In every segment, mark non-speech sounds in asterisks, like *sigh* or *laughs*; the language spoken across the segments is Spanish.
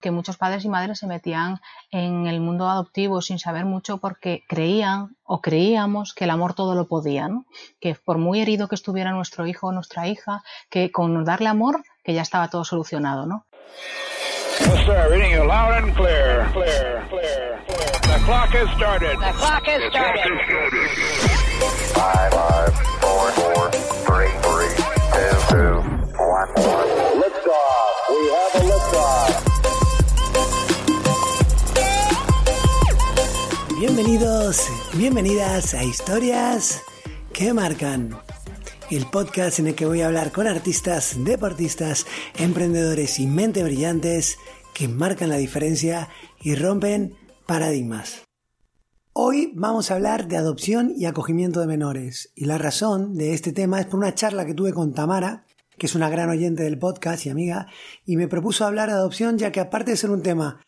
que muchos padres y madres se metían en el mundo adoptivo sin saber mucho porque creían o creíamos que el amor todo lo podía, ¿no? que por muy herido que estuviera nuestro hijo o nuestra hija, que con darle amor, que ya estaba todo solucionado. ¿no? Bienvenidos, bienvenidas a Historias que Marcan, el podcast en el que voy a hablar con artistas, deportistas, emprendedores y mente brillantes que marcan la diferencia y rompen paradigmas. Hoy vamos a hablar de adopción y acogimiento de menores, y la razón de este tema es por una charla que tuve con Tamara, que es una gran oyente del podcast y amiga, y me propuso hablar de adopción ya que aparte de ser un tema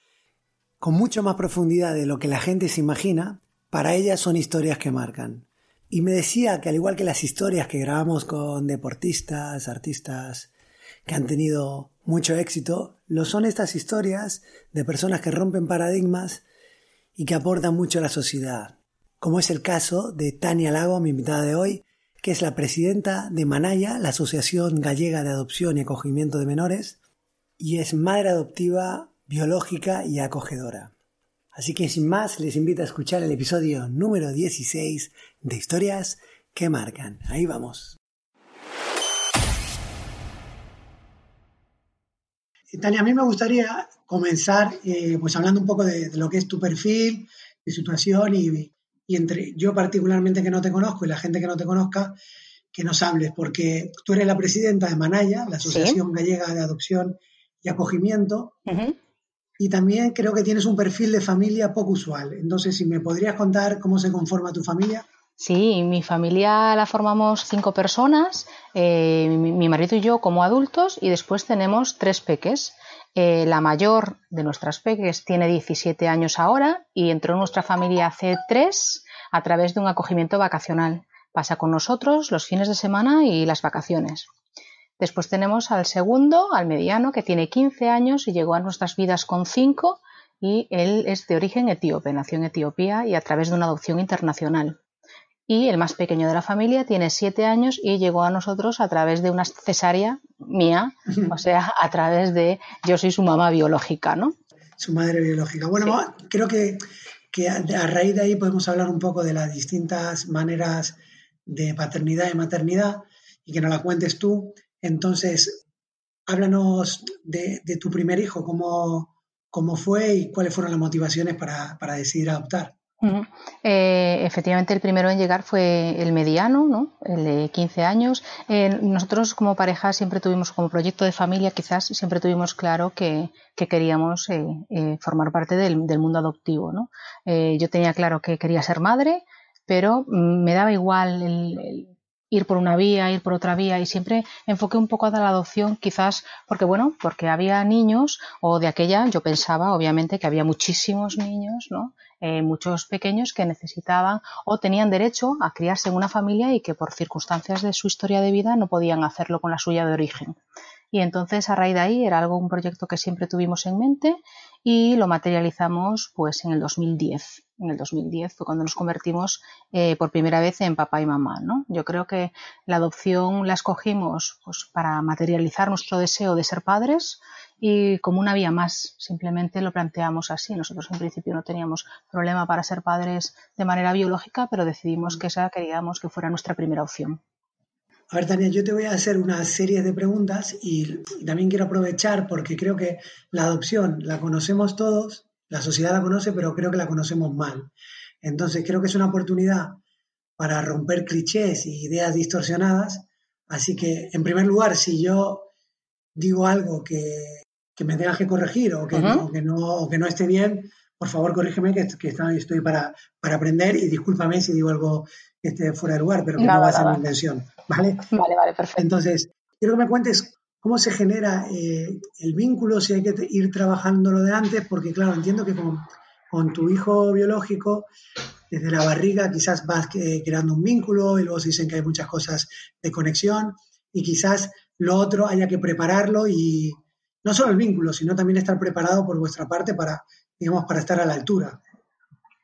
con mucho más profundidad de lo que la gente se imagina, para ella son historias que marcan. Y me decía que al igual que las historias que grabamos con deportistas, artistas que han tenido mucho éxito, lo son estas historias de personas que rompen paradigmas y que aportan mucho a la sociedad, como es el caso de Tania Lago, mi invitada de hoy, que es la presidenta de Manaya, la Asociación Gallega de Adopción y Acogimiento de Menores, y es madre adoptiva biológica y acogedora. Así que sin más, les invito a escuchar el episodio número 16 de Historias que Marcan. Ahí vamos. Tania, a mí me gustaría comenzar eh, pues hablando un poco de, lo que es tu perfil, de situación y, entre yo particularmente que no te conozco y la gente que no te conozca, que nos hables, porque tú eres la presidenta de Manaya, la Asociación Gallega de Adopción y Acogimiento, y también creo que tienes un perfil de familia poco usual. Entonces, si me podrías contar cómo se conforma tu familia. Sí, mi familia la formamos cinco personas, eh, mi, marido y yo como adultos, y después tenemos tres peques. Eh, la mayor de nuestras peques tiene 17 años ahora y entró en nuestra familia hace tres a través de un acogimiento vacacional. Pasa con nosotros los fines de semana y las vacaciones. Después tenemos al segundo, al mediano, que tiene 15 años y llegó a nuestras vidas con 5 y él es de origen etíope, nació en Etiopía y a través de una adopción internacional. Y el más pequeño de la familia tiene 7 años y llegó a nosotros a través de una cesárea mía, o *laughs* sea, a través de yo soy su mamá biológica, ¿no? Su madre biológica. Bueno, creo que, que a raíz de ahí podemos hablar un poco de las distintas maneras de paternidad y maternidad y que nos la cuentes tú. Entonces, háblanos de, tu primer hijo, cómo, cómo, fue y cuáles fueron las motivaciones para, decidir adoptar. Eh, efectivamente, el primero en llegar fue el mediano, ¿no? el de 15 años. Eh, nosotros como pareja siempre tuvimos, como proyecto de familia, quizás siempre tuvimos claro que, queríamos eh, formar parte del, mundo adoptivo. ¿no? yo tenía claro que quería ser madre, pero mm, me daba igual el ir por una vía, ir por otra vía y siempre enfoqué un poco a la adopción quizás porque bueno, porque había niños o de aquella yo pensaba obviamente que había muchísimos niños, ¿no? Eh, muchos pequeños que necesitaban o tenían derecho a criarse en una familia y que por circunstancias de su historia de vida no podían hacerlo con la suya de origen. Y entonces a raíz de ahí era algo un proyecto que siempre tuvimos en mente y lo materializamos pues en el 2010 en el 2010 fue cuando nos convertimos eh, por primera vez en papá y mamá. ¿no? Yo creo que la adopción la escogimos pues, para materializar nuestro deseo de ser padres y como una vía más, simplemente lo planteamos así. Nosotros en principio no teníamos problema para ser padres de manera biológica, pero decidimos que esa queríamos que fuera nuestra primera opción. A ver, Tania, yo te voy a hacer una serie de preguntas y también quiero aprovechar porque creo que la adopción la conocemos todos, la sociedad la conoce, pero creo que la conocemos mal. Entonces creo que es una oportunidad para romper clichés y ideas distorsionadas. Así que, en primer lugar, si yo digo algo que, que me tengas que corregir o que, no, que, no, que no esté bien, por favor corrígeme que, que estoy para, para aprender y discúlpame si digo algo que esté fuera de lugar, pero que no va a ser mi intención. ¿Vale? Vale, vale, perfecto. Entonces, quiero que me cuentes cómo se genera eh, el vínculo, si hay que ir trabajándolo de antes, porque claro, entiendo que con, con tu hijo biológico, desde la barriga quizás vas eh, creando un vínculo y luego se dicen que hay muchas cosas de conexión y quizás lo otro haya que prepararlo y no solo el vínculo, sino también estar preparado por vuestra parte para, digamos, para estar a la altura.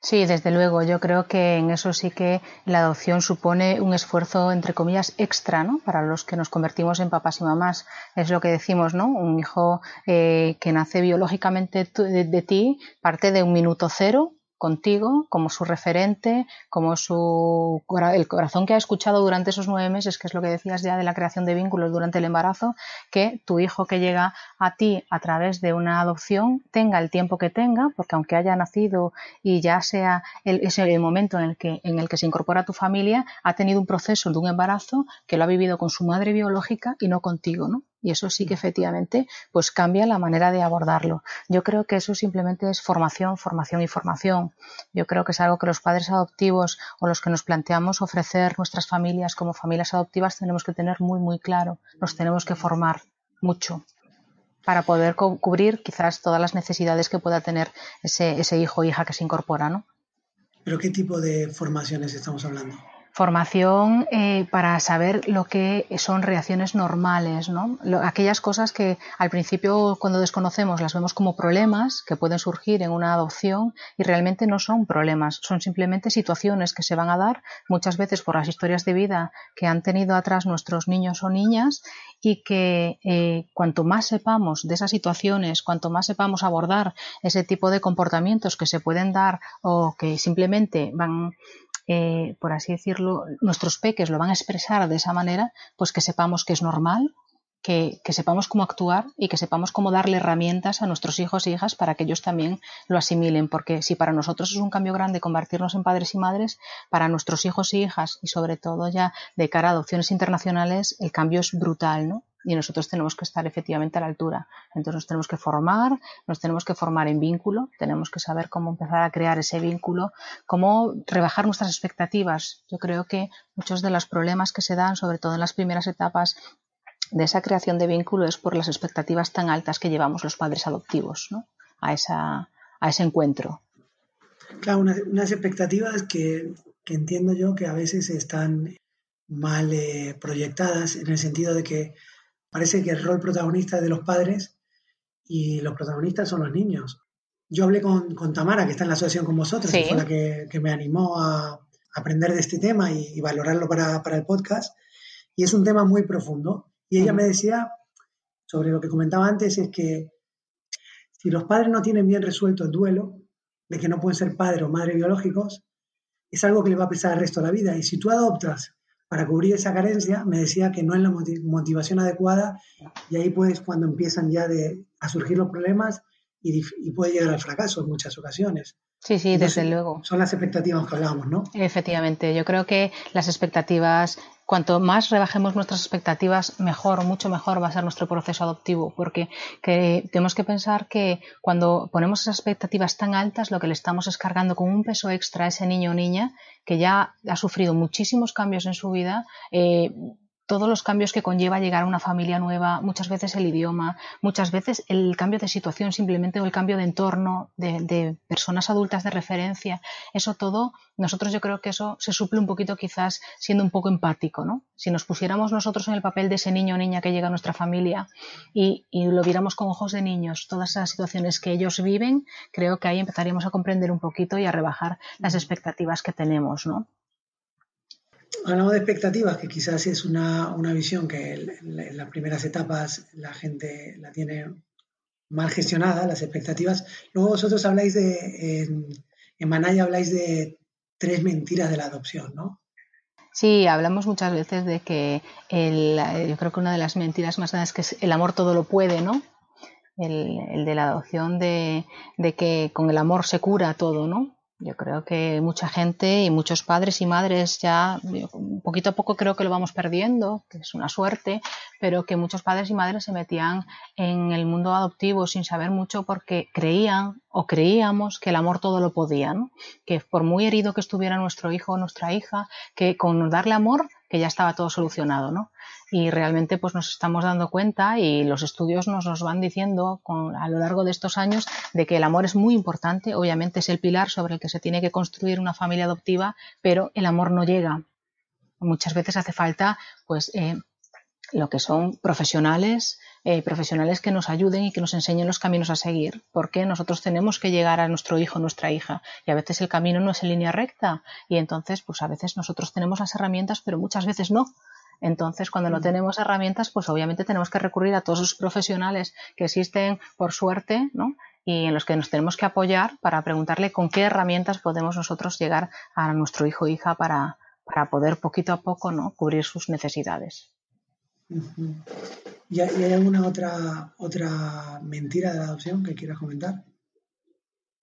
Sí, desde luego. Yo creo que en eso sí que la adopción supone un esfuerzo, entre comillas, extra, ¿no? Para los que nos convertimos en papás y mamás. Es lo que decimos, ¿no? Un hijo eh, que nace biológicamente de, ti parte de un minuto cero contigo como su referente, como su el corazón que ha escuchado durante esos nueve meses, que es lo que decías ya de la creación de vínculos durante el embarazo, que tu hijo que llega a ti a través de una adopción tenga el tiempo que tenga, porque aunque haya nacido y ya sea el, el momento en el que en el que se incorpora a tu familia, ha tenido un proceso de un embarazo que lo ha vivido con su madre biológica y no contigo, ¿no? Y eso sí que efectivamente pues cambia la manera de abordarlo. Yo creo que eso simplemente es formación, formación y formación. Yo creo que es algo que los padres adoptivos o los que nos planteamos ofrecer nuestras familias como familias adoptivas tenemos que tener muy muy claro. Nos tenemos que formar mucho para poder cubrir quizás todas las necesidades que pueda tener ese, ese hijo o hija que se incorpora, ¿no? ¿Pero qué tipo de formaciones estamos hablando? Formación eh, para saber lo que son reacciones normales, ¿no? aquellas cosas que al principio cuando desconocemos las vemos como problemas que pueden surgir en una adopción y realmente no son problemas, son simplemente situaciones que se van a dar muchas veces por las historias de vida que han tenido atrás nuestros niños o niñas y que eh, cuanto más sepamos de esas situaciones, cuanto más sepamos abordar ese tipo de comportamientos que se pueden dar o que simplemente van eh, por así decirlo, nuestros peques lo van a expresar de esa manera, pues que sepamos que es normal, que, sepamos cómo actuar y que sepamos cómo darle herramientas a nuestros hijos e hijas para que ellos también lo asimilen. Porque si para nosotros es un cambio grande convertirnos en padres y madres, para nuestros hijos e hijas y sobre todo ya de cara a adopciones internacionales, el cambio es brutal, ¿no? Y nosotros tenemos que estar efectivamente a la altura. Entonces nos tenemos que formar, nos tenemos que formar en vínculo, tenemos que saber cómo empezar a crear ese vínculo, cómo rebajar nuestras expectativas. Yo creo que muchos de los problemas que se dan, sobre todo en las primeras etapas de esa creación de vínculo, es por las expectativas tan altas que llevamos los padres adoptivos ¿no? a, esa, a ese encuentro. Claro, unas, expectativas que, entiendo yo que a veces están mal eh, proyectadas en el sentido de que Parece que el rol protagonista es de los padres y los protagonistas son los niños. Yo hablé con, Tamara, que está en la asociación con vosotros, que fue la que, me animó a aprender de este tema y, valorarlo para, el podcast. Y es un tema muy profundo. Y ella me decía, sobre lo que comentaba antes, es que si los padres no tienen bien resuelto el duelo, de que no pueden ser padres o madres biológicos, es algo que le va a pesar el resto de la vida. Y si tú adoptas para cubrir esa carencia, me decía que no es la motivación adecuada y ahí pues cuando empiezan ya de, a surgir los problemas y, y puede llegar al fracaso en muchas ocasiones. Sí, sí, desde luego. Son las expectativas que hablábamos, ¿no? Efectivamente, yo creo que las expectativas, cuanto más rebajemos nuestras expectativas, mejor, mucho mejor va a ser nuestro proceso adoptivo, porque tenemos que pensar que cuando ponemos esas expectativas tan altas, lo que le estamos es cargando con un peso extra a ese niño o niña que ya ha sufrido muchísimos cambios en su vida. Eh, todos los cambios que conlleva llegar a una familia nueva, muchas veces el idioma, muchas veces el cambio de situación simplemente o el cambio de entorno, de, personas adultas de referencia, eso todo, nosotros yo creo que eso se suple un poquito quizás siendo un poco empático, ¿no? Si nos pusiéramos nosotros en el papel de ese niño o niña que llega a nuestra familia y, y lo viéramos con ojos de niños, todas esas situaciones que ellos viven, creo que ahí empezaríamos a comprender un poquito y a rebajar las expectativas que tenemos, ¿no? Hablamos de expectativas, que quizás es una, visión que en, las primeras etapas la gente la tiene mal gestionada, las expectativas. Luego vosotros habláis de, en, en Manaya habláis de tres mentiras de la adopción, ¿no? Sí, hablamos muchas veces de que el, yo creo que una de las mentiras más grandes es que el amor todo lo puede, ¿no? El, el de la adopción de, de, que con el amor se cura todo, ¿no? Yo creo que mucha gente y muchos padres y madres ya poquito a poco creo que lo vamos perdiendo, que es una suerte, pero que muchos padres y madres se metían en el mundo adoptivo sin saber mucho porque creían o creíamos que el amor todo lo podía, ¿no? que por muy herido que estuviera nuestro hijo o nuestra hija, que con darle amor que ya estaba todo solucionado, ¿no? Y realmente pues nos estamos dando cuenta y los estudios nos los van diciendo a lo largo de estos años de que el amor es muy importante, obviamente es el pilar sobre el que se tiene que construir una familia adoptiva, pero el amor no llega. Muchas veces hace falta pues eh, lo que son profesionales, eh, profesionales que nos ayuden y que nos enseñen los caminos a seguir, porque nosotros tenemos que llegar a nuestro hijo, nuestra hija, y a veces el camino no es en línea recta, y entonces, pues a veces nosotros tenemos las herramientas, pero muchas veces no. Entonces, cuando no mm. tenemos herramientas, pues obviamente tenemos que recurrir a todos esos profesionales que existen por suerte, ¿no? Y en los que nos tenemos que apoyar para preguntarle con qué herramientas podemos nosotros llegar a nuestro hijo o hija para, para poder poquito a poco, ¿no? Cubrir sus necesidades. ¿Y hay alguna otra, otra mentira de la adopción que quieras comentar?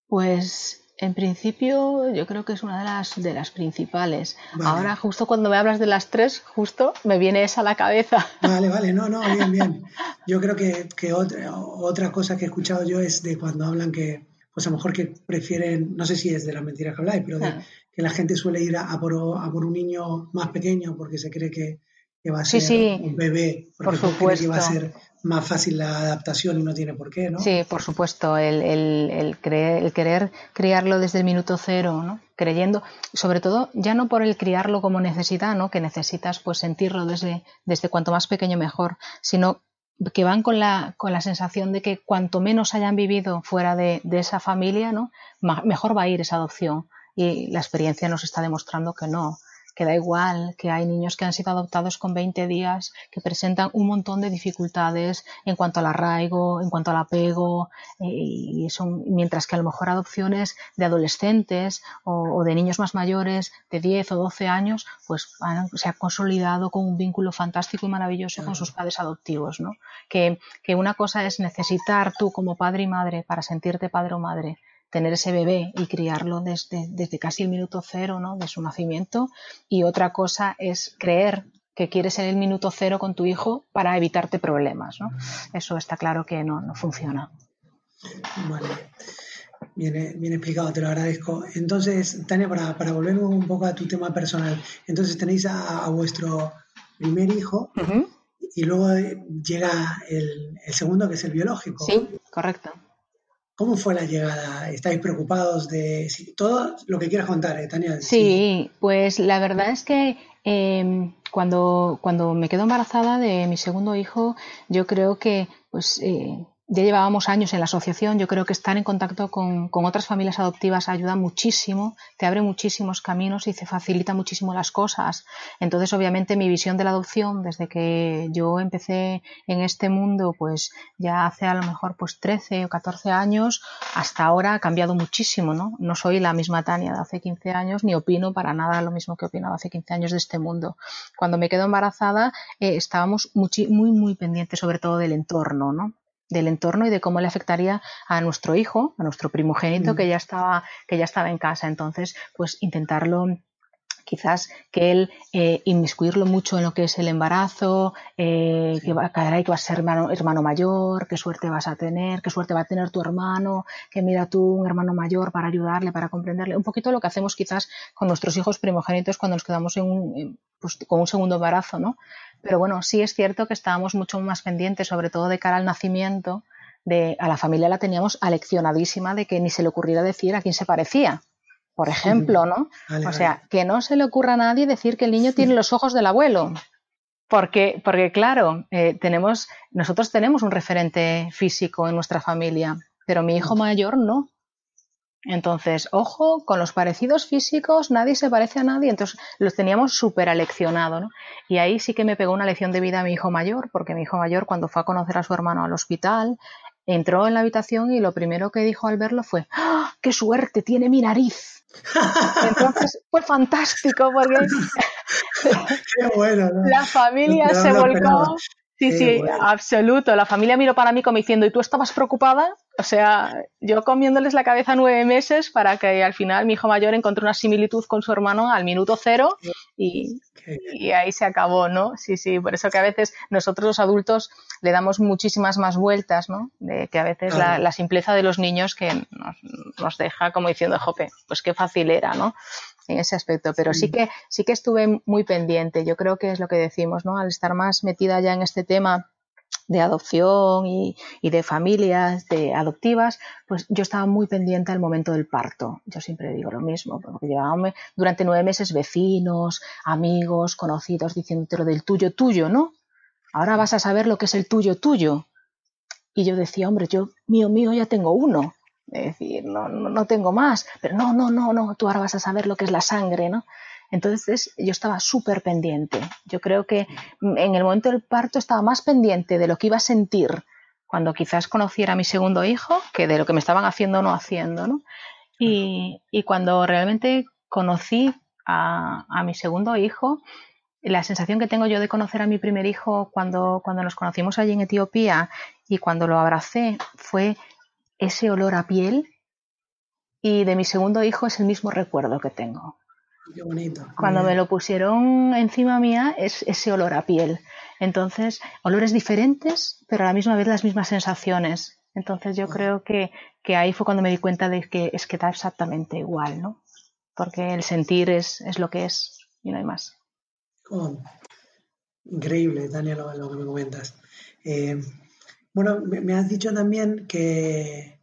Pues en principio yo creo que es una de las, de las principales. Ahora justo cuando me hablas de las tres, justo me viene esa a la cabeza. Vale, vale, no, no, bien, bien. *laughs* Yo creo que, que otra, otra cosa que he escuchado yo es de cuando hablan que, pues a lo mejor que prefieren, no sé si es de las mentiras que habláis, pero de ah. que la gente suele ir a, por, a por un niño más pequeño porque se cree que, que va a ser un bebé, porque por supuesto. que va a ser más fácil la adaptación y no tiene por qué, ¿no? Sí, por supuesto, el, el, el, creer, el querer criarlo desde el minuto cero, ¿no? Creyendo, sobre todo, ya no por el criarlo como necesidad, ¿no? Que necesitas pues sentirlo desde, desde cuanto más pequeño mejor, sino que van con la, con la sensación de que cuanto menos hayan vivido fuera de, de esa familia, ¿no? mejor va a ir esa adopción. Y la experiencia nos está demostrando que no, que da igual, que hay niños que han sido adoptados con 20 días, que presentan un montón de dificultades en cuanto al arraigo, en cuanto al apego, eh, y son, mientras que a lo mejor adopciones de adolescentes o, de niños más mayores, de 10 o 12 años, pues se ha consolidado con un vínculo fantástico y maravilloso con sus padres adoptivos, ¿no? Que, que una cosa es necesitar tú como padre y madre para sentirte padre o madre tener ese bebé y criarlo desde, desde casi el minuto cero ¿no? de su nacimiento. Y otra cosa es creer que quieres ser el minuto cero con tu hijo para evitarte problemas. ¿no? Eso está claro que no, no funciona. Vale. Bien, bien, explicado, te lo agradezco. Entonces, Tania, para, para, volver un poco a tu tema personal, entonces tenéis a, vuestro primer hijo y luego llega el, el, segundo, que es el biológico. Sí, correcto. ¿Cómo fue la llegada? ¿Estáis preocupados de todo lo que quieras contar, eh, Tania? Sí, pues la verdad es que em, cuando, cuando me quedo embarazada de mi segundo hijo, yo creo que pues eh, ya llevábamos años en la asociación, yo creo que estar en contacto con, otras familias adoptivas ayuda muchísimo, te abre muchísimos caminos y te facilita muchísimo las cosas. Entonces, obviamente, mi visión de la adopción, desde que yo empecé en este mundo, pues ya hace a lo mejor pues 13 o 14 años, hasta ahora ha cambiado muchísimo, ¿no? No soy la misma Tania de hace 15 años, ni opino para nada lo mismo que opinaba hace 15 años de este mundo. Cuando me quedo embarazada, eh, estábamos muy, muy, muy pendientes sobre todo del entorno, ¿no? Del entorno y de cómo le afectaría a nuestro hijo, a nuestro primogénito mm. que ya estaba, que ya estaba en casa. Entonces, pues intentarlo quizás que él eh, inmiscuirlo mucho en lo que es el embarazo, eh, que va, caray, que vas a ser hermano, hermano, mayor, qué suerte vas a tener, qué suerte va a tener tu hermano, que mira tú un hermano mayor para ayudarle, para comprenderle, un poquito lo que hacemos quizás con nuestros hijos primogénitos cuando nos quedamos en pues, con un segundo embarazo, ¿no? Pero bueno, sí es cierto que estábamos mucho más pendientes, sobre todo de cara al nacimiento, de a la familia la teníamos aleccionadísima de que ni se le ocurriera decir a quién se parecía. Por ejemplo, ¿no? o sea, que no se le ocurra a nadie decir que el niño tiene los ojos del abuelo. Porque, porque claro, eh, tenemos, nosotros tenemos un referente físico en nuestra familia, pero mi hijo mayor no. Entonces, ojo, con los parecidos físicos nadie se parece a nadie, entonces los teníamos súper aleccionado, ¿no? Y ahí sí que me pegó una lección de vida a mi hijo mayor, porque mi hijo mayor cuando fue a conocer a su hermano al hospital, entró en la habitación y lo primero que dijo al verlo fue, ¡Ah, ¡qué suerte tiene mi nariz! Entonces fue fantástico porque *laughs* Qué bueno, la familia se volcó. Sí, sí, absoluto. La familia miró para mí como diciendo, ¿y tú estabas preocupada? O sea, yo comiéndoles la cabeza nueve meses para que al final mi hijo mayor encontró una similitud con su hermano al minuto cero y, ahí se acabó, ¿no? Sí, sí, por eso que a veces nosotros los adultos le damos muchísimas más vueltas, ¿no? De que a veces la, simpleza de los niños que nos, nos, deja como diciendo, jope, pues qué fácil era, ¿no? En ese aspecto, pero sí. que sí que estuve muy pendiente. Yo creo que es lo que decimos, ¿no? Al estar más metida ya en este tema de adopción y, de familias de adoptivas, pues yo estaba muy pendiente al momento del parto. Yo siempre digo lo mismo, porque llevábamos durante nueve meses vecinos, amigos, conocidos, diciéndote lo del tuyo tuyo, ¿no? Ahora vas a saber lo que es el tuyo tuyo. Y yo decía, hombre, yo mío mío ya tengo uno. Es decir, no, no, no tengo más. Pero no, no, no, no, tú ahora vas a saber lo que es la sangre, ¿no? Entonces yo estaba súper pendiente. Yo creo que en el momento del parto estaba más pendiente de lo que iba a sentir cuando quizás conociera a mi segundo hijo que de lo que me estaban haciendo o no haciendo. ¿no? Y, cuando realmente conocí a, mi segundo hijo, la sensación que tengo yo de conocer a mi primer hijo cuando, cuando nos conocimos allí en Etiopía y cuando lo abracé fue ese olor a piel y de mi segundo hijo es el mismo recuerdo que tengo. Cuando me lo pusieron encima mía es ese olor a piel. Entonces, olores diferentes, pero a la misma vez las mismas sensaciones. Entonces yo creo que, ahí fue cuando me di cuenta de que es que está exactamente igual, ¿no? Porque el sentir es, es lo que es y no hay más. increíble, Daniel, lo, que me comentas. Eh, bueno, me has dicho también que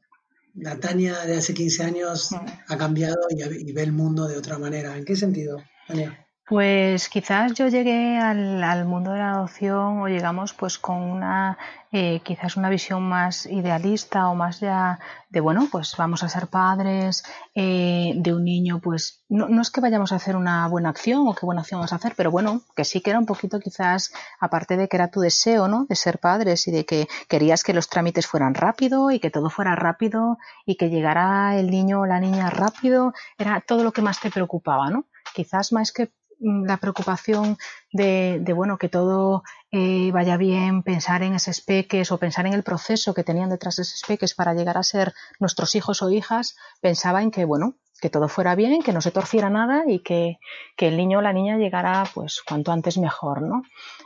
la Tania de hace 15 años ha cambiado y, ve el mundo de otra manera. ¿En qué sentido, Tania? Pues quizás yo llegué al, mundo de la adopción o llegamos pues con una eh, quizás una visión más idealista o más ya de bueno pues vamos a ser padres eh, de un niño pues no, no, es que vayamos a hacer una buena acción o qué buena acción vamos a hacer pero bueno que sí que era un poquito quizás aparte de que era tu deseo no de ser padres y de que querías que los trámites fueran rápido y que todo fuera rápido y que llegara el niño o la niña rápido era todo lo que más te preocupaba no quizás más que la preocupación de, bueno que todo eh, vaya bien, pensar en esos peques o pensar en el proceso que tenían detrás de esos peques para llegar a ser nuestros hijos o hijas, pensaba en que bueno que todo fuera bien, que no se torciera nada y que, el niño o la niña llegara pues cuanto antes mejor, ¿no?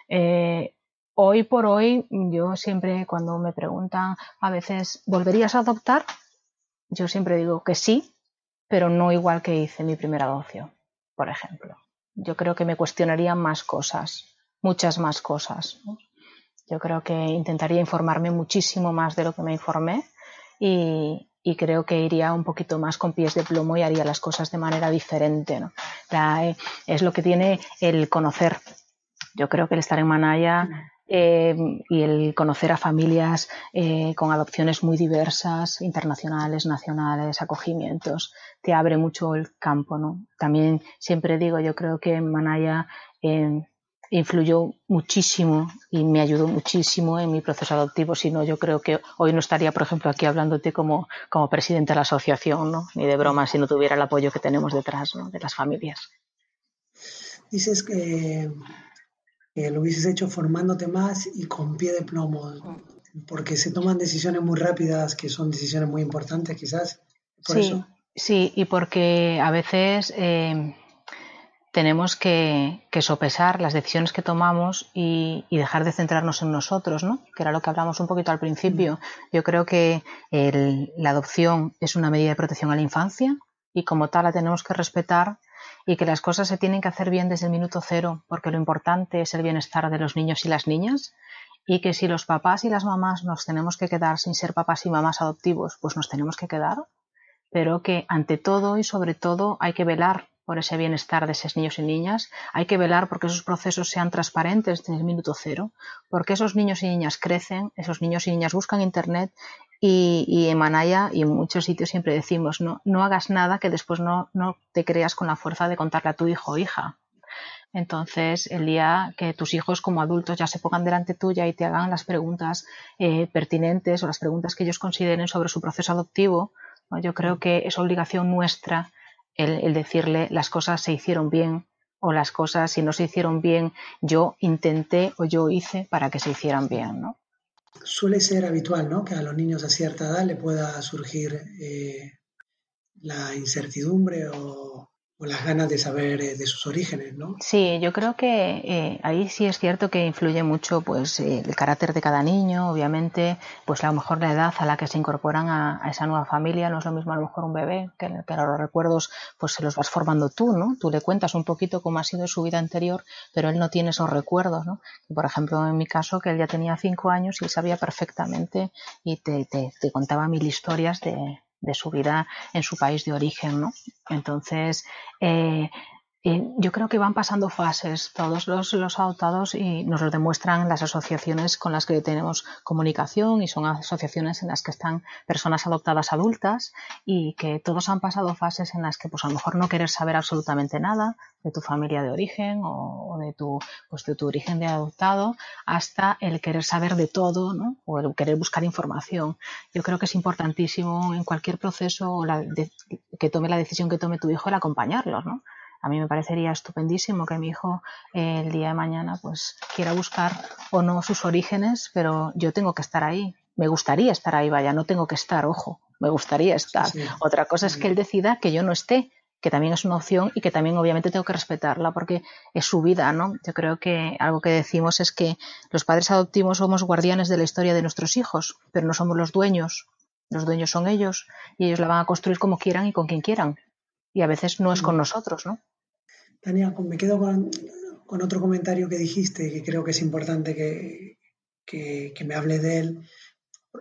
Eh, hoy por hoy, yo siempre cuando me preguntan a veces, ¿volverías a adoptar? Yo siempre digo que sí, pero no igual que hice mi primera adopción, por ejemplo yo creo que me cuestionaría más cosas, muchas más cosas. Yo creo que intentaría informarme muchísimo más de lo que me informé y, creo que iría un poquito más con pies de plomo y haría las cosas de manera diferente. Eh, es lo que tiene el conocer. Yo creo que el estar en Manaya eh, y el conocer a familias eh, con adopciones muy diversas, internacionales, nacionales, acogimientos, te abre mucho el campo. ¿no? También siempre digo, yo creo que Manaya eh, influyó muchísimo y me ayudó muchísimo en mi proceso adoptivo, si no yo creo que hoy no estaría, por ejemplo, aquí hablándote como, como presidente de la asociación, ¿no? ni de broma, si no tuviera el apoyo que tenemos detrás ¿no? de las familias. Dices que lo hubieses hecho formándote más y con pie de plomo, porque se toman decisiones muy rápidas, que son decisiones muy importantes quizás. sí, sí, y porque a veces eh, tenemos que, sopesar las decisiones que tomamos y, dejar de centrarnos en nosotros, ¿no? que era lo que hablamos un poquito al principio. Mm. Yo creo que la adopción es una medida de protección a la infancia y como tal la tenemos que respetar y que las cosas se tienen que hacer bien desde el minuto cero, porque lo importante es el bienestar de los niños y las niñas, y que si los papás y las mamás nos tenemos que quedar sin ser papás y mamás adoptivos, pues nos tenemos que quedar, pero que ante todo y sobre todo hay que velar por ese bienestar de esos niños y niñas, hay que velar porque esos procesos sean transparentes desde el minuto cero, porque esos niños y niñas crecen, esos niños y niñas buscan Internet y, en Manaya y en muchos sitios siempre decimos, no, no hagas nada que después no, no te creas con la fuerza de contarle a tu hijo o hija. Entonces, el día que tus hijos como adultos ya se pongan delante tuya y te hagan las preguntas eh, pertinentes o las preguntas que ellos consideren sobre su proceso adoptivo, yo creo que es obligación nuestra el, el, decirle las cosas se hicieron bien o las cosas si no se hicieron bien yo intenté o yo hice para que se hicieran bien, ¿no? Suele ser habitual, ¿no? Que a los niños a cierta edad le pueda surgir eh, la incertidumbre o, o las ganas de saber eh, de sus orígenes, ¿no? Sí, yo creo que eh, ahí sí es cierto que influye mucho pues eh, el carácter de cada niño, obviamente, pues a lo mejor la edad a la que se incorporan a, esa nueva familia, no es lo mismo a lo mejor un bebé, que, que los recuerdos pues se los vas formando tú, ¿no? Tú le cuentas un poquito cómo ha sido su vida anterior, pero él no tiene esos recuerdos, ¿no? por ejemplo, en mi caso, que él ya tenía cinco años y sabía perfectamente y te, te, te contaba mil historias de, de su vida en su país de origen, ¿no? Entonces, eh, yo creo que van pasando fases todos los, los, adoptados y nos lo demuestran las asociaciones con las que tenemos comunicación y son asociaciones en las que están personas adoptadas adultas y que todos han pasado fases en las que pues a lo mejor no querer saber absolutamente nada de tu familia de origen o, de tu pues de tu origen de adoptado hasta el querer saber de todo ¿no? o el querer buscar información yo creo que es importantísimo en cualquier proceso la que tome la decisión que tome tu hijo el acompañarlos ¿no? A mí me parecería estupendísimo que mi hijo eh, el día de mañana pues quiera buscar o no sus orígenes, pero yo tengo que estar ahí. Me gustaría estar ahí, vaya, no tengo que estar, ojo, me gustaría estar. Otra cosa es que él decida que yo no esté, que también es una opción y que también obviamente tengo que respetarla porque es su vida, ¿no? Yo creo que algo que decimos es que los padres adoptivos somos guardianes de la historia de nuestros hijos, pero no somos los dueños. Los dueños son ellos y ellos la van a construir como quieran y con quien quieran. Y a veces no es con nosotros, ¿no? Tania, me quedo con, otro comentario que dijiste que creo que es importante que, que, me hable de él.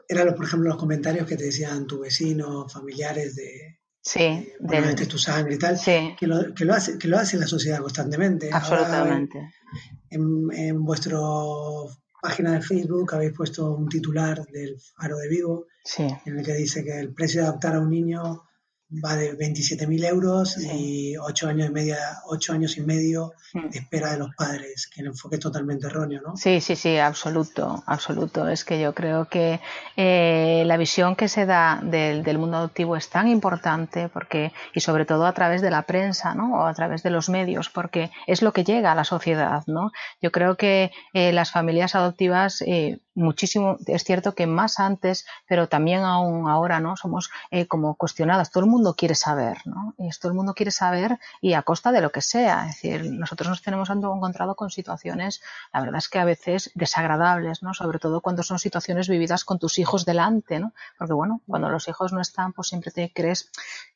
Eran, por ejemplo, los comentarios que te decían tu vecino, familiares de, sí, de, tu sangre y tal, que, lo, que, lo hace, que lo hace la sociedad constantemente. Absolutamente. en, en vuestra página de Facebook habéis puesto un titular del Faro de Vigo, en el que dice que el precio de adoptar a un niño va de 27.000 euros y ocho años y media, ocho años y medio mm. de espera de los padres, que el enfoque es totalmente erróneo, ¿no? Sí, sí, sí, absoluto, absoluto. Es que yo creo que eh, la visión que se da del, del, mundo adoptivo es tan importante porque, y sobre todo a través de la prensa, ¿no? O a través de los medios, porque es lo que llega a la sociedad, ¿no? Yo creo que eh, las familias adoptivas eh, muchísimo, es cierto que más antes, pero también aún ahora, ¿no? Somos eh, como cuestionadas. Todo el mundo quiere saber, ¿no? Y todo el mundo quiere saber y a costa de lo que sea. Es decir, nosotros nos tenemos encontrado con situaciones, la verdad es que a veces desagradables, ¿no? Sobre todo cuando son situaciones vividas con tus hijos delante, ¿no? Porque bueno, cuando los hijos no están, pues siempre te crees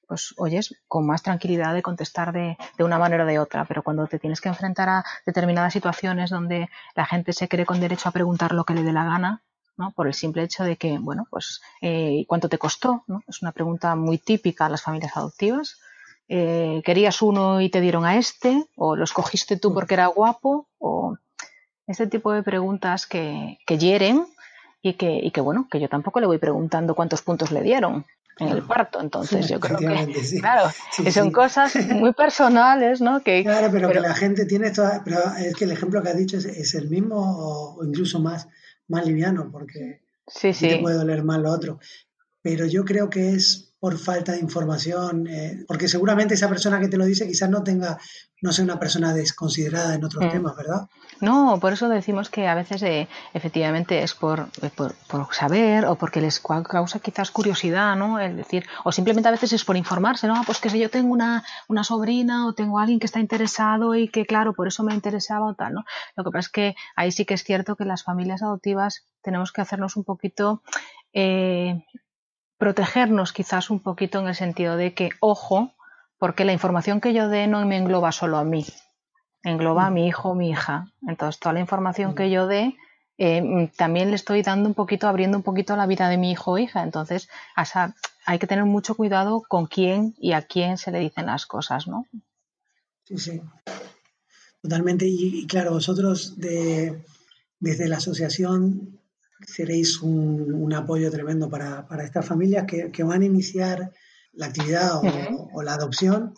pues oyes con más tranquilidad de contestar de, de, una manera o de otra, pero cuando te tienes que enfrentar a determinadas situaciones donde la gente se cree con derecho a preguntar lo que le dé la gana, ¿no? por el simple hecho de que, bueno, pues, eh, ¿cuánto te costó? ¿no? Es una pregunta muy típica a las familias adoptivas. Eh, ¿Querías uno y te dieron a este? ¿O lo escogiste tú porque era guapo? O este tipo de preguntas que, que hieren y que, y que, bueno, que yo tampoco le voy preguntando cuántos puntos le dieron en el parto. Entonces, yo creo que, claro, *laughs* que son cosas muy personales, ¿no? Que, claro, pero, que la gente tiene toda, pero es que el ejemplo que has dicho es, el mismo o, incluso más, más liviano, porque sí, sí. te puede doler más lo otro. Pero yo creo que es por falta de información, eh, porque seguramente esa persona que te lo dice quizás no tenga, no sea una persona desconsiderada en otros mm. temas, ¿verdad? No, por eso decimos que a veces eh, efectivamente es por, eh, por, por, saber o porque les causa quizás curiosidad, ¿no? Es decir, o simplemente a veces es por informarse, ¿no? Pues que si yo tengo una, una sobrina o tengo alguien que está interesado y que, claro, por eso me interesaba o tal, ¿no? Lo que pasa es que ahí sí que es cierto que las familias adoptivas tenemos que hacernos un poquito eh, protegernos quizás un poquito en el sentido de que, ojo, porque la información que yo dé no me engloba solo a mí, engloba a mi hijo o mi hija. Entonces, toda la información que yo dé eh, también le estoy dando un poquito, abriendo un poquito la vida de mi hijo o hija. Entonces, hay que tener mucho cuidado con quién y a quién se le dicen las cosas, ¿no? Sí, sí. Totalmente. Y, claro, vosotros de, desde la asociación seréis un, apoyo tremendo para, estas familias que, van a iniciar la actividad o, la adopción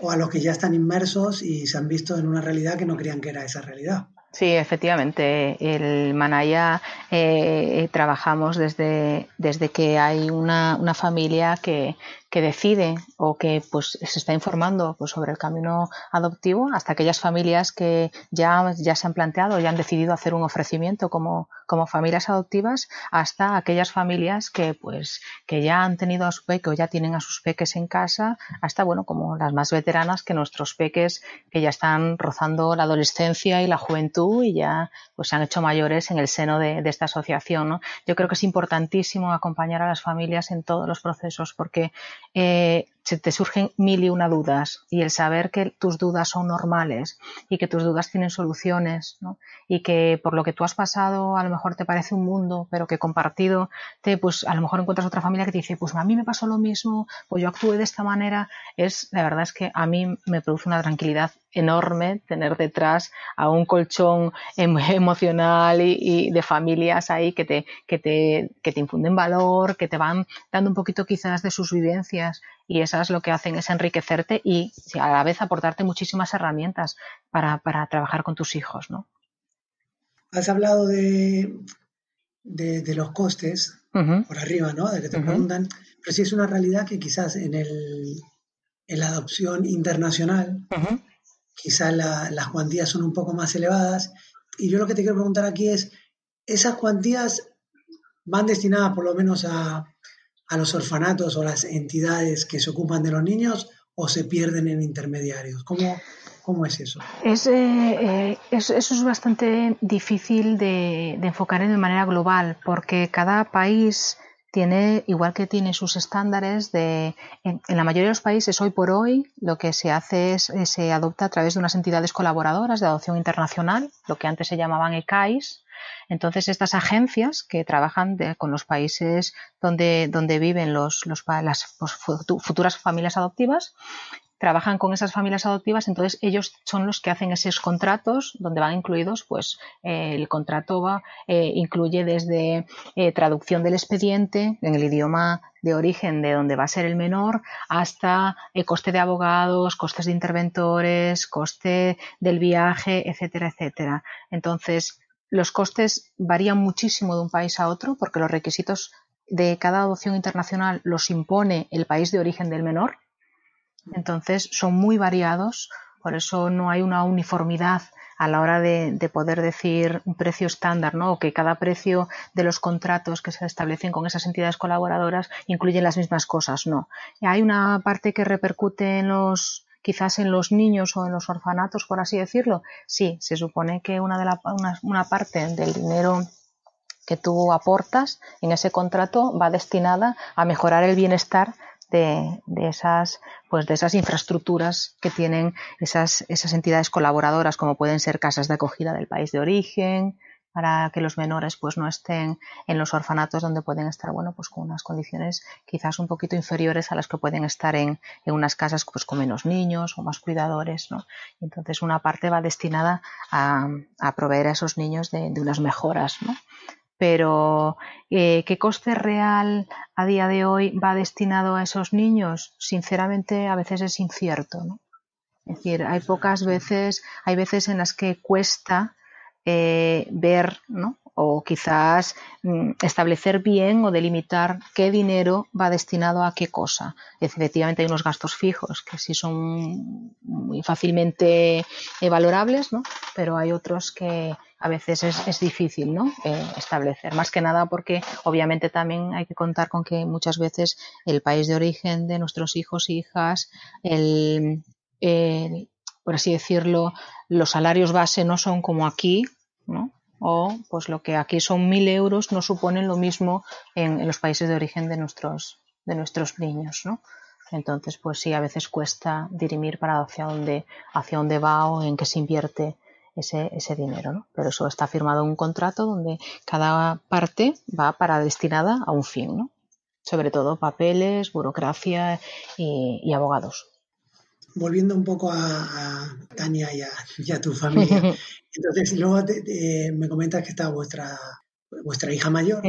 o a los que ya están inmersos y se han visto en una realidad que no creían que era esa realidad. Sí, efectivamente. El Manaya eh, trabajamos desde, desde que hay una, una familia que, que decide o que pues se está informando pues, sobre el camino adoptivo hasta aquellas familias que ya, ya se han planteado, ya han decidido hacer un ofrecimiento como, como familias adoptivas, hasta aquellas familias que pues que ya han tenido a su peque o ya tienen a sus peques en casa, hasta bueno, como las más veteranas que nuestros peques que ya están rozando la adolescencia y la juventud y ya pues se han hecho mayores en el seno de, esta asociación. ¿no? Yo creo que es importantísimo acompañar a las familias en todos los procesos porque eh, se te surgen mil y una dudas y el saber que tus dudas son normales y que tus dudas tienen soluciones ¿no? y que por lo que tú has pasado a lo mejor te parece un mundo pero que compartido te pues a lo mejor encuentras otra familia que te dice pues a mí me pasó lo mismo pues yo actué de esta manera es la verdad es que a mí me produce una tranquilidad enorme tener detrás a un colchón em, *laughs* emocional y, de familias ahí que te, que, te, que te infunden valor, que te van dando un poquito quizás de sus vivencias y esas lo que hacen es enriquecerte y a la vez aportarte muchísimas herramientas para, para trabajar con tus hijos, ¿no? Has hablado de, de, los costes por arriba, ¿no? De que te preguntan, pero sí es una realidad que quizás en, el, en la adopción internacional, quizás las cuantías son un poco más elevadas. Y yo lo que te quiero preguntar aquí es, ¿esas cuantías van destinadas por lo menos a, a los orfanatos o las entidades que se ocupan de los niños o se pierden en intermediarios? ¿Cómo, cómo es eso? Es, eh, eh, eso es bastante difícil de, enfocar de manera global porque cada país tiene, igual que tiene sus estándares, de, en, la mayoría de los países hoy por hoy lo que se hace es eh, se adopta a través de unas entidades colaboradoras de adopción internacional, lo que antes se llamaban ECAIS, entonces, estas agencias que trabajan con los países donde, donde viven los, las pues, futuras familias adoptivas, trabajan con esas familias adoptivas, entonces ellos son los que hacen esos contratos donde van incluidos, pues eh, el contrato va, eh, incluye desde eh, traducción del expediente en el idioma de origen de donde va a ser el menor hasta coste de abogados, costes de interventores, coste del viaje, etcétera, etcétera. Entonces, los costes varían muchísimo de un país a otro porque los requisitos de cada adopción internacional los impone el país de origen del menor. Entonces son muy variados, por eso no hay una uniformidad a la hora de, poder decir un precio estándar, ¿no? O que cada precio de los contratos que se establecen con esas entidades colaboradoras incluyen las mismas cosas, no. Hay una parte que repercute en los quizás en los niños o en los orfanatos, por así decirlo, sí, se supone que una, de la, una, parte del dinero que tú aportas en ese contrato va destinada a mejorar el bienestar de, esas pues de esas infraestructuras que tienen esas entidades colaboradoras como pueden ser casas de acogida del país de origen para que los menores pues no estén en los orfanatos donde pueden estar bueno pues con unas condiciones quizás un poquito inferiores a las que pueden estar en, en unas casas pues con menos niños o más cuidadores ¿no? entonces una parte va destinada a, proveer a esos niños de, de unas mejoras ¿no? pero eh, ¿qué coste real a día de hoy va destinado a esos niños? Sinceramente a veces es incierto ¿no? es decir hay pocas veces hay veces en las que cuesta eh, ver, ¿no? o quizás mm, establecer bien o delimitar qué dinero va destinado a qué cosa. Efectivamente hay unos gastos fijos que sí son muy fácilmente valorables, ¿no? pero hay otros que a veces es, difícil ¿no? Eh, establecer. Más que nada porque obviamente también hay que contar con que muchas veces el país de origen de nuestros hijos e hijas, el por así decirlo, los salarios base no son como aquí, ¿no? O pues lo que aquí son mil euros no suponen lo mismo en, los países de origen de nuestros, de nuestros niños, ¿no? Entonces, pues sí, a veces cuesta dirimir para hacia dónde, hacia dónde va o en qué se invierte ese, ese dinero, ¿no? Pero eso está firmado en un contrato donde cada parte va para destinada a un fin, ¿no? Sobre todo papeles, burocracia y abogados volviendo un poco a, Tania y a, tu familia, *laughs* entonces luego me comentas que está vuestra, vuestra hija mayor,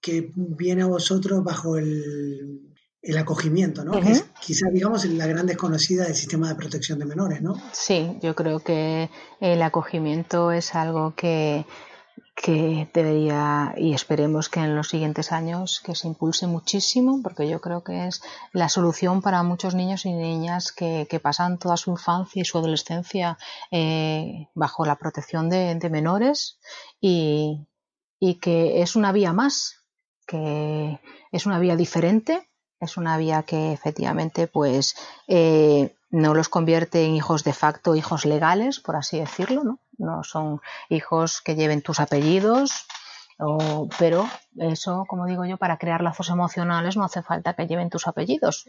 que viene a vosotros bajo el, el acogimiento, ¿no? Que es quizás, digamos, la gran desconocida del sistema de protección de menores, ¿no? Sí, yo creo que el acogimiento es algo que que debería y esperemos que en los siguientes años que se impulse muchísimo porque yo creo que es la solución para muchos niños y niñas que, pasan toda su infancia y su adolescencia eh, bajo la protección de, menores y, que es una vía más que es una vía diferente es una vía que efectivamente pues eh, no los convierte en hijos de facto, hijos legales, por así decirlo, ¿no? No son hijos que lleven tus apellidos, pero eso, como digo yo, para crear lazos emocionales no hace falta que lleven tus apellidos.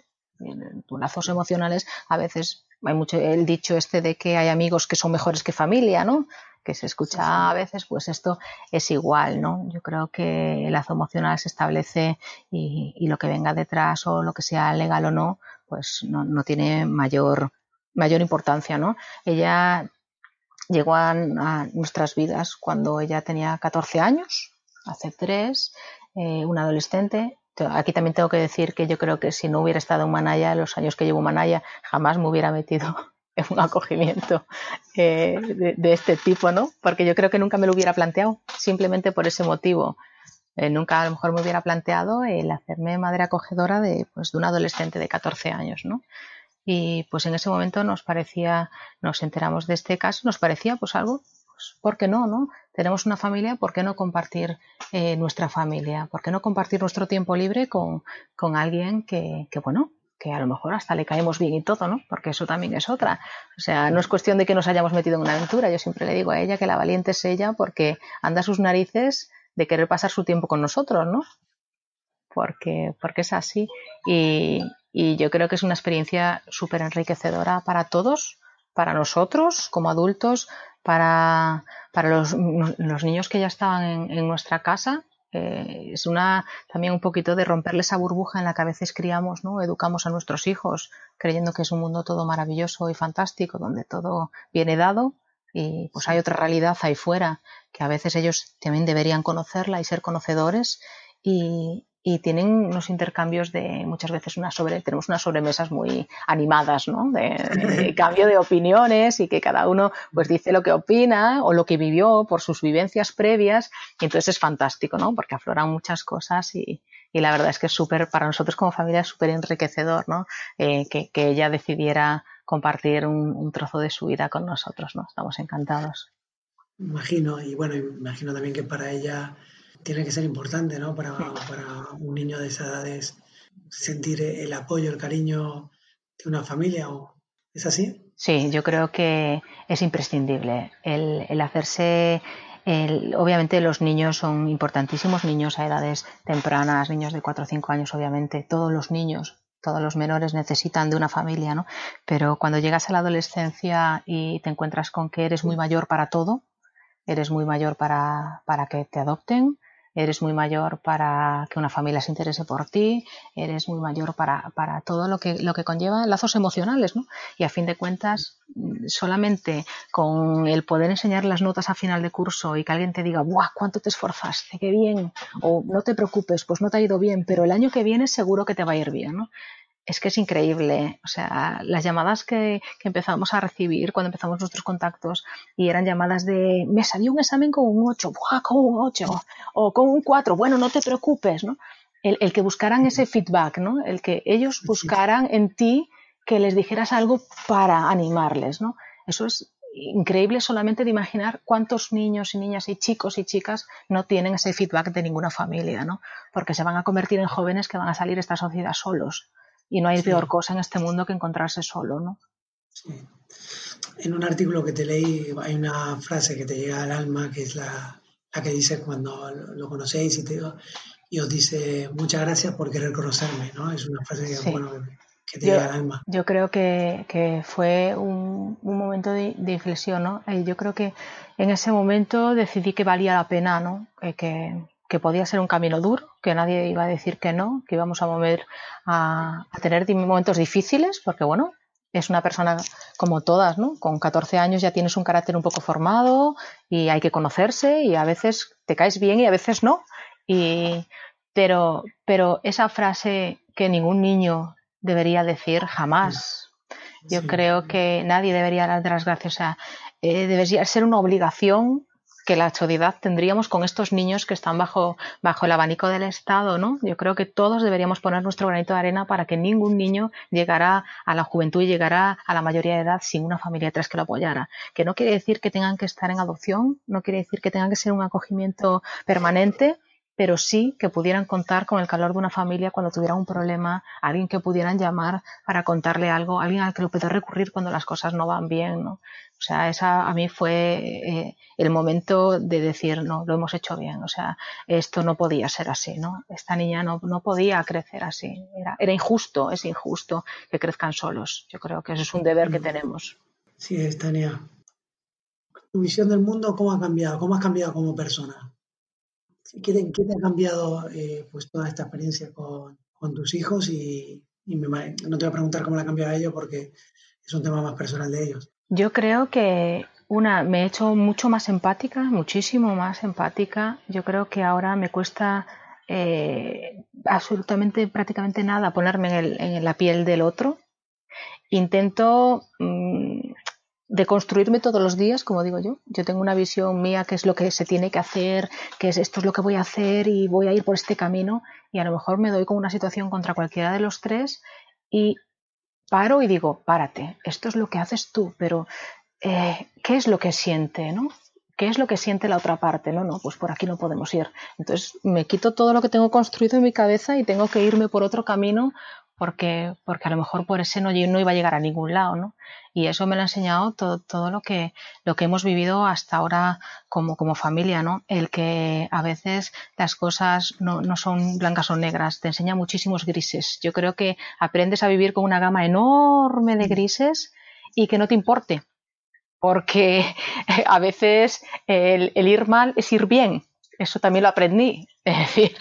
Tus lazos emocionales, a veces hay mucho el dicho este de que hay amigos que son mejores que familia, ¿no? Que se escucha a veces, pues esto es igual, ¿no? Yo creo que el lazo emocional se establece y, y lo que venga detrás o lo que sea legal o no, pues no, no tiene mayor, mayor importancia, ¿no? Ella llegó a, nuestras vidas cuando ella tenía 14 años, hace tres, eh, una adolescente. Aquí también tengo que decir que yo creo que si no hubiera estado en Manaya, los años que llevo en Manaya, jamás me hubiera metido *laughs* en un acogimiento eh, de, este tipo, ¿no? Porque yo creo que nunca me lo hubiera planteado, simplemente por ese motivo. Eh, nunca a lo mejor me hubiera planteado el hacerme madre acogedora de, pues, de un adolescente de 14 años, ¿no? Y pues en ese momento nos parecía, nos enteramos de este caso, nos parecía pues algo, pues, ¿por qué no, no? Tenemos una familia, ¿por qué no compartir eh, nuestra familia? ¿Por qué no compartir nuestro tiempo libre con, con alguien que, que, bueno, que a lo mejor hasta le caemos bien y todo, ¿no? Porque eso también es otra. O sea, no es cuestión de que nos hayamos metido en una aventura. Yo siempre le digo a ella que la valiente es ella porque anda a sus narices de querer pasar su tiempo con nosotros, ¿no? Porque, porque es así. Y, yo creo que es una experiencia súper enriquecedora para todos, para nosotros como adultos, para, para los, niños que ya estaban en, nuestra casa. Eh, es una también un poquito de romperle esa burbuja en la que a veces criamos, ¿no? Educamos a nuestros hijos creyendo que es un mundo todo maravilloso y fantástico, donde todo viene dado y pues hay otra realidad ahí fuera que a veces ellos también deberían conocerla y ser conocedores y, tienen unos intercambios de muchas veces una sobre tenemos unas sobremesas muy animadas no de, *laughs* cambio de opiniones y que cada uno pues dice lo que opina o lo que vivió por sus vivencias previas y entonces es fantástico no porque afloran muchas cosas y, la verdad es que es súper para nosotros como familia es súper enriquecedor no eh, que, que ella decidiera compartir un, trozo de su vida con nosotros, ¿no? Estamos encantados. Imagino, y bueno, imagino también que para ella tiene que ser importante, ¿no? Para, para un niño de esas edades sentir el apoyo, el cariño de una familia, ¿o ¿es así? Sí, yo creo que es imprescindible el, el hacerse obviamente los niños son importantísimos, niños a edades tempranas, niños de 4 o 5 años, obviamente, todos los niños, todos los menores necesitan de una familia, ¿no? Pero cuando llegas a la adolescencia y te encuentras con que eres muy mayor para todo, eres muy mayor para, para que te adopten, eres muy mayor para que una familia se interese por ti, eres muy mayor para, para todo lo que, lo que conlleva lazos emocionales, ¿no? Y a fin de cuentas, solamente con el poder enseñar las notas a final de curso y que alguien te diga, ¡buah! ¿Cuánto te esforzaste? ¡Qué bien! O no te preocupes, pues no te ha ido bien, pero el año que viene seguro que te va a ir bien, ¿no? Es que es increíble. O sea, las llamadas que, que, empezamos a recibir cuando empezamos nuestros contactos y eran llamadas de me salió un examen con un 8, ¡buah, con un 8! O con un 4, bueno, no te preocupes, ¿no? El, el, que buscaran ese feedback, ¿no? El que ellos buscaran en ti que les dijeras algo para animarles, ¿no? Eso es increíble solamente de imaginar cuántos niños y niñas y chicos y chicas no tienen ese feedback de ninguna familia, ¿no? Porque se van a convertir en jóvenes que van a salir de esta sociedad solos y no hay peor cosa en este mundo que encontrarse solo, ¿no? Sí. En un artículo que te leí hay una frase que te llega al alma, que es la, la que dice cuando lo conocéis y, te, y os dice muchas gracias por querer conocerme, ¿no? Es una frase que, bueno, que te llega al alma. Yo creo que, que fue un, un, momento de, de, inflexión, ¿no? Y yo creo que en ese momento decidí que valía la pena, ¿no? que, que podía ser un camino duro, que nadie iba a decir que no, que íbamos a mover a, tener momentos difíciles, porque bueno, es una persona como todas, ¿no? Con 14 años ya tienes un carácter un poco formado y hay que conocerse y a veces te caes bien y a veces no. Y, pero, pero esa frase que ningún niño debería decir jamás. Yo creo que nadie debería dar las gracias. O sea, eh, debería ser una obligación que la sociedad tendríamos con estos niños que están bajo, bajo el abanico del Estado, ¿no? Yo creo que todos deberíamos poner nuestro granito de arena para que ningún niño llegara a la juventud y llegara a la mayoría de edad sin una familia detrás que lo apoyara. Que no quiere decir que tengan que estar en adopción, no quiere decir que tengan que ser un acogimiento permanente, pero sí que pudieran contar con el calor de una familia cuando tuvieran un problema, alguien que pudieran llamar para contarle algo, alguien al que lo recurrir cuando las cosas no van bien, ¿no? O sea, esa a mí fue eh, el momento de decir, no, lo hemos hecho bien, o sea, esto no podía ser así, ¿no? Esta niña no, no podía crecer así, era, injusto, es injusto que crezcan solos. Yo creo que eso es un deber que tenemos. Sí, Tania. Tu visión del mundo, ¿cómo ha cambiado? ¿Cómo has cambiado como persona? ¿Qué te, te ha cambiado eh, pues toda esta experiencia con, con tus hijos? Y, y me, no te voy a preguntar cómo la ha cambiado a ellos porque es un tema más personal de ellos. Yo creo que una, me he hecho mucho más empática, muchísimo más empática. Yo creo que ahora me cuesta eh, absolutamente, prácticamente nada ponerme en, el, en, la piel del otro. Intento mmm, deconstruirme todos los días, como digo yo. Yo tengo una visión mía, qué es lo que se tiene que hacer, qué es esto es lo que voy a hacer y voy a ir por este camino. Y a lo mejor me doy con una situación contra cualquiera de los tres y paro y digo, párate, esto es lo que haces tú, pero eh, ¿qué es lo que siente, no? ¿Qué es lo que siente la otra parte? No, no, pues por aquí no podemos ir. Entonces me quito todo lo que tengo construido en mi cabeza y tengo que irme por otro camino porque, porque a lo mejor por ese no, iba a llegar a ningún lado, ¿no? Y eso me lo ha enseñado todo, todo lo que, lo que hemos vivido hasta ahora como, como familia, ¿no? El que a veces las cosas no, no son blancas o negras, te enseña muchísimos grises. Yo creo que aprendes a vivir con una gama enorme de grises y que no te importe, porque *laughs* a veces el, el ir mal es ir bien. Eso también lo aprendí. *laughs* Es decir,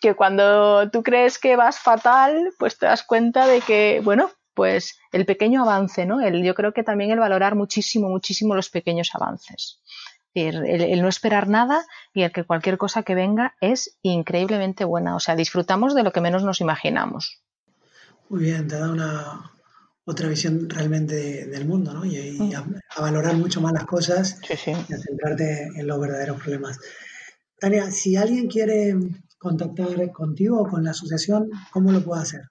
que cuando tú crees que vas fatal, pues te das cuenta de que, bueno, pues el pequeño avance, ¿no? El, yo creo que también el valorar muchísimo, muchísimo los pequeños avances. El, el, no esperar nada y el que cualquier cosa que venga es increíblemente buena. O sea, disfrutamos de lo que menos nos imaginamos. Muy bien, te da una otra visión realmente de, del mundo, ¿no? Y, y a, a, valorar mucho más las cosas sí, sí. y a centrarte en los verdaderos problemas. Si alguien quiere contactar contigo o con la asociación, ¿cómo lo puede hacer?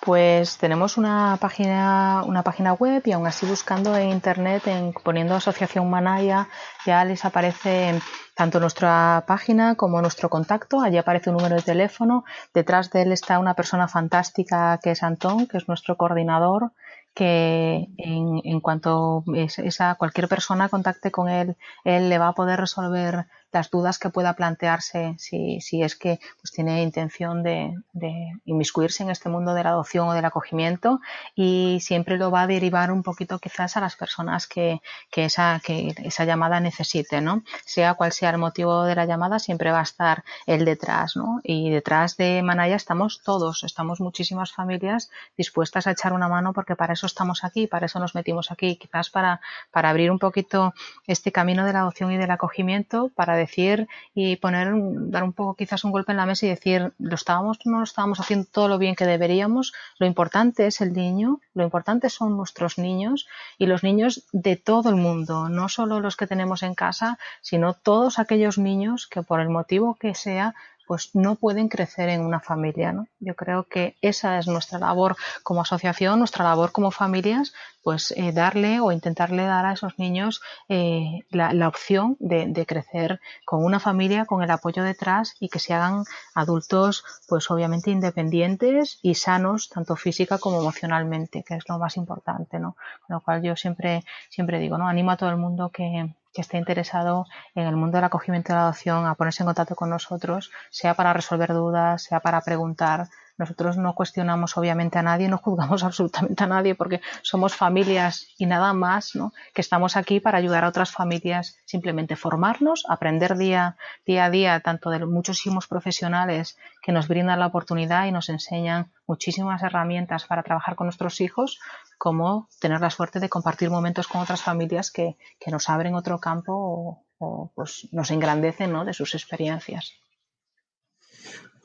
Pues tenemos una página, una página web y aún así buscando en internet, en, poniendo Asociación Manaya, ya les aparece tanto nuestra página como nuestro contacto. Allí aparece un número de teléfono. Detrás de él está una persona fantástica que es Antón, que es nuestro coordinador, que en, en cuanto esa, cualquier persona contacte con él, él le va a poder resolver las dudas que pueda plantearse si, si es que pues, tiene intención de, de, inmiscuirse en este mundo de la adopción o del acogimiento y siempre lo va a derivar un poquito quizás a las personas que, que, esa, que esa llamada necesite, ¿no? Sea cual sea el motivo de la llamada, siempre va a estar él detrás, ¿no? Y detrás de Manaya estamos todos, estamos muchísimas familias dispuestas a echar una mano porque para eso estamos aquí, para eso nos metimos aquí, quizás para, para abrir un poquito este camino de la adopción y del acogimiento, para decir y poner, dar un poco quizás un golpe en la mesa y decir, lo estábamos, no lo estábamos haciendo todo lo bien que deberíamos, lo importante es el niño, lo importante son nuestros niños y los niños de todo el mundo, no solo los que tenemos en casa, sino todos aquellos niños que por el motivo que sea pues no pueden crecer en una familia. ¿no? Yo creo que esa es nuestra labor como asociación, nuestra labor como familias, pues eh, darle o intentarle dar a esos niños eh, la, opción de, de, crecer con una familia, con el apoyo detrás y que se hagan adultos, pues obviamente independientes y sanos, tanto física como emocionalmente, que es lo más importante, ¿no? Con lo cual yo siempre, siempre digo, ¿no? Animo a todo el mundo que, que esté interesado en el mundo del acogimiento y la adopción a ponerse en contacto con nosotros, sea para resolver dudas, sea para preguntar. Nosotros no cuestionamos obviamente a nadie, no juzgamos *laughs* absolutamente a nadie porque somos familias y nada más, ¿no? Que estamos aquí para ayudar a otras familias, simplemente formarnos, aprender día, día a día, tanto de muchísimos profesionales que nos brindan la oportunidad y nos enseñan muchísimas herramientas para trabajar con nuestros hijos, como tener la suerte de compartir momentos con otras familias que, que nos abren otro campo o, o, pues nos engrandecen ¿no? de sus experiencias.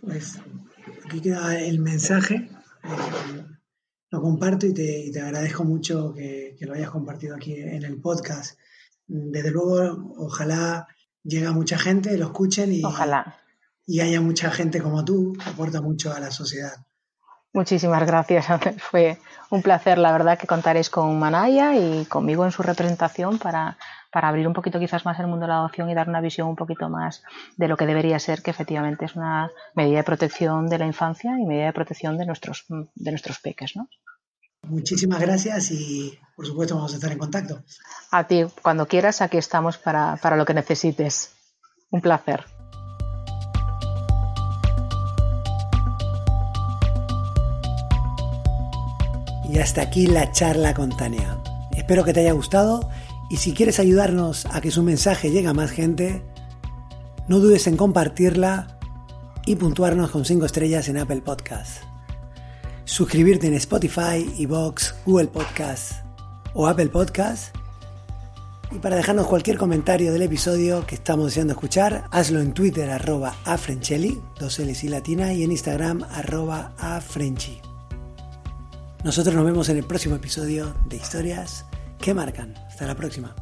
Pues aquí queda el mensaje. Eh, lo comparto y te, y te agradezco mucho que, que, lo hayas compartido aquí en el podcast. Desde luego, ojalá llegue a mucha gente, lo escuchen y, Ojalá. y haya mucha gente como tú que aporta mucho a la sociedad. Muchísimas gracias, *laughs* Fue un placer, la verdad, que contaréis con Manaya y conmigo en su representación para, para abrir un poquito quizás más el mundo de la adopción y dar una visión un poquito más de lo que debería ser, que efectivamente es una medida de protección de la infancia y medida de protección de nuestros, de nuestros peques, ¿no? Muchísimas gracias y por supuesto vamos a estar en contacto. A ti, cuando quieras, aquí estamos para, para lo que necesites. Un placer. Y hasta aquí la charla con Tania. Espero que te haya gustado y si quieres ayudarnos a que su mensaje llegue a más gente, no dudes en compartirla y puntuarnos con 5 estrellas en Apple Podcast. Suscribirte en Spotify, Evox, Google Podcast o Apple Podcast. Y para dejarnos cualquier comentario del episodio que estamos deseando escuchar, hazlo en Twitter arroba afrenchelli, dos L's y latina, y en Instagram arroba afrenchi. Nosotros nos vemos en el próximo episodio de Historias que Marcan. Hasta la próxima.